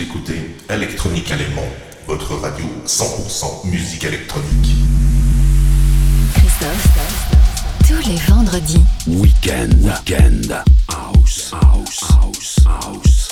Écoutez Electronique Allemand, votre radio 100% musique électronique. Christophe, tous les vendredis. Weekend, weekend, house, house, house, house.